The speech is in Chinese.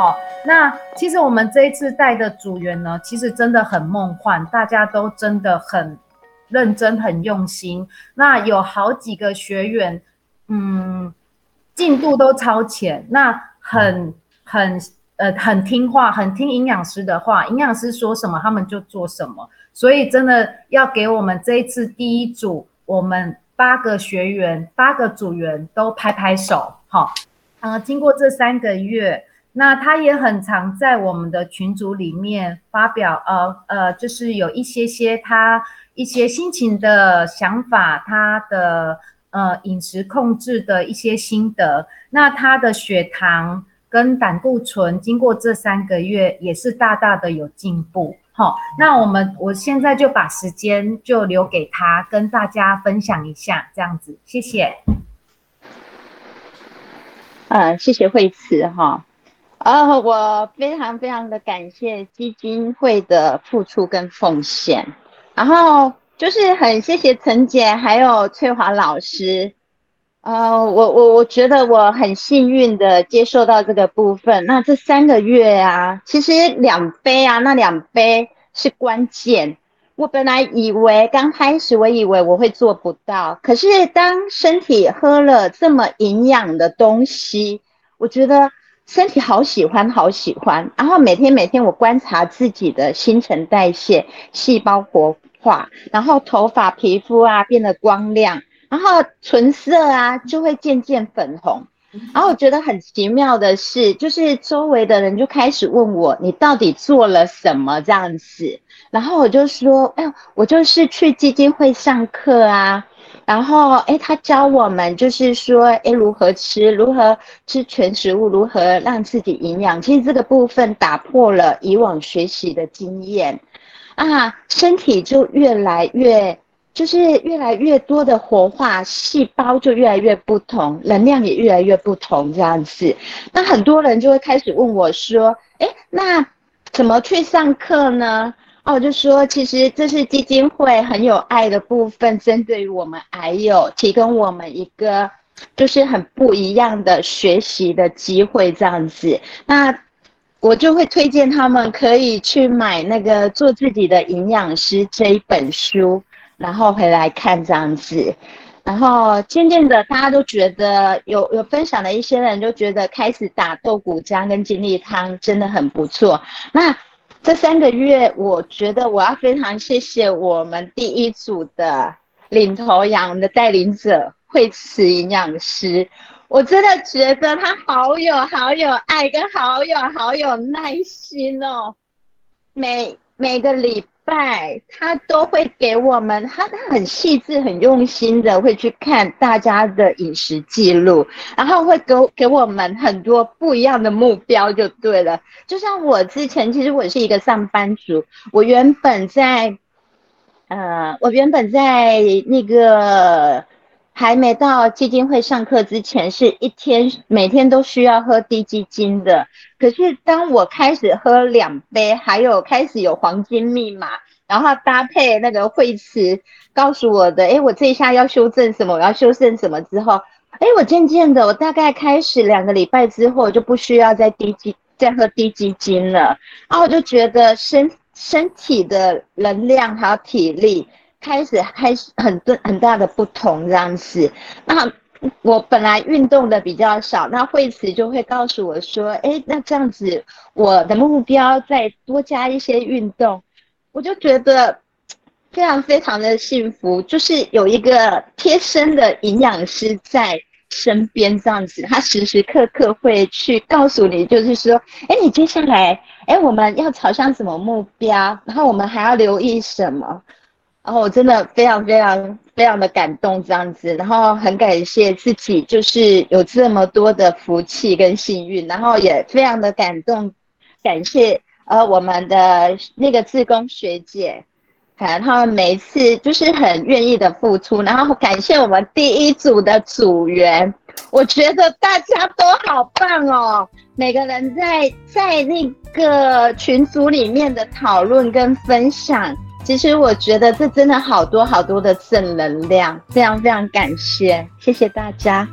好，那其实我们这一次带的组员呢，其实真的很梦幻，大家都真的很认真、很用心。那有好几个学员，嗯，进度都超前，那很很呃很听话，很听营养师的话，营养师说什么他们就做什么。所以真的要给我们这一次第一组，我们八个学员、八个组员都拍拍手，好。呃，经过这三个月，那他也很常在我们的群组里面发表，呃呃，就是有一些些他一些心情的想法，他的呃饮食控制的一些心得。那他的血糖跟胆固醇经过这三个月也是大大的有进步。好，那我们我现在就把时间就留给他跟大家分享一下，这样子，谢谢。呃，谢谢惠慈哈，呃，我非常非常的感谢基金会的付出跟奉献，然后就是很谢谢陈姐还有翠华老师，呃，我我我觉得我很幸运的接受到这个部分，那这三个月啊，其实两杯啊，那两杯是关键。我本来以为刚开始，我以为我会做不到。可是当身体喝了这么营养的东西，我觉得身体好喜欢，好喜欢。然后每天每天我观察自己的新陈代谢、细胞活化，然后头发、皮肤啊变得光亮，然后唇色啊就会渐渐粉红。然后我觉得很奇妙的是，就是周围的人就开始问我，你到底做了什么这样子？然后我就说，哎，我就是去基金会上课啊。然后，哎，他教我们就是说，哎，如何吃，如何吃全食物，如何让自己营养。其实这个部分打破了以往学习的经验啊，身体就越来越。就是越来越多的活化细胞就越来越不同，能量也越来越不同这样子。那很多人就会开始问我说：“哎，那怎么去上课呢？”哦，我就说，其实这是基金会很有爱的部分，针对于我们癌友提供我们一个就是很不一样的学习的机会这样子。那我就会推荐他们可以去买那个做自己的营养师这一本书。然后回来看这样子，然后渐渐的大家都觉得有有分享的一些人就觉得开始打豆谷浆跟金力汤真的很不错。那这三个月，我觉得我要非常谢谢我们第一组的领头羊的带领者惠慈营养师，我真的觉得他好有好有爱跟好有好有耐心哦，每每个礼。拜，他都会给我们，他他很细致、很用心的会去看大家的饮食记录，然后会给给我们很多不一样的目标，就对了。就像我之前，其实我是一个上班族，我原本在，呃，我原本在那个。还没到基金会上课之前，是一天每天都需要喝低基金的。可是当我开始喝两杯，还有开始有黄金密码，然后搭配那个会词告诉我的，哎，我这一下要修正什么，我要修正什么之后，哎，我渐渐的，我大概开始两个礼拜之后，就不需要再低基再喝低基金了。然后我就觉得身身体的能量还有体力。开始开始很多很大的不同这样子，那我本来运动的比较少，那惠慈就会告诉我说，哎，那这样子我的目标再多加一些运动，我就觉得非常非常的幸福，就是有一个贴身的营养师在身边这样子，他时时刻刻会去告诉你，就是说，哎，你接下来，哎，我们要朝向什么目标，然后我们还要留意什么。然后我真的非常非常非常的感动这样子，然后很感谢自己就是有这么多的福气跟幸运，然后也非常的感动，感谢呃我们的那个自工学姐，看他们每一次就是很愿意的付出，然后感谢我们第一组的组员，我觉得大家都好棒哦，每个人在在那个群组里面的讨论跟分享。其实我觉得这真的好多好多的正能量，非常非常感谢，谢谢大家。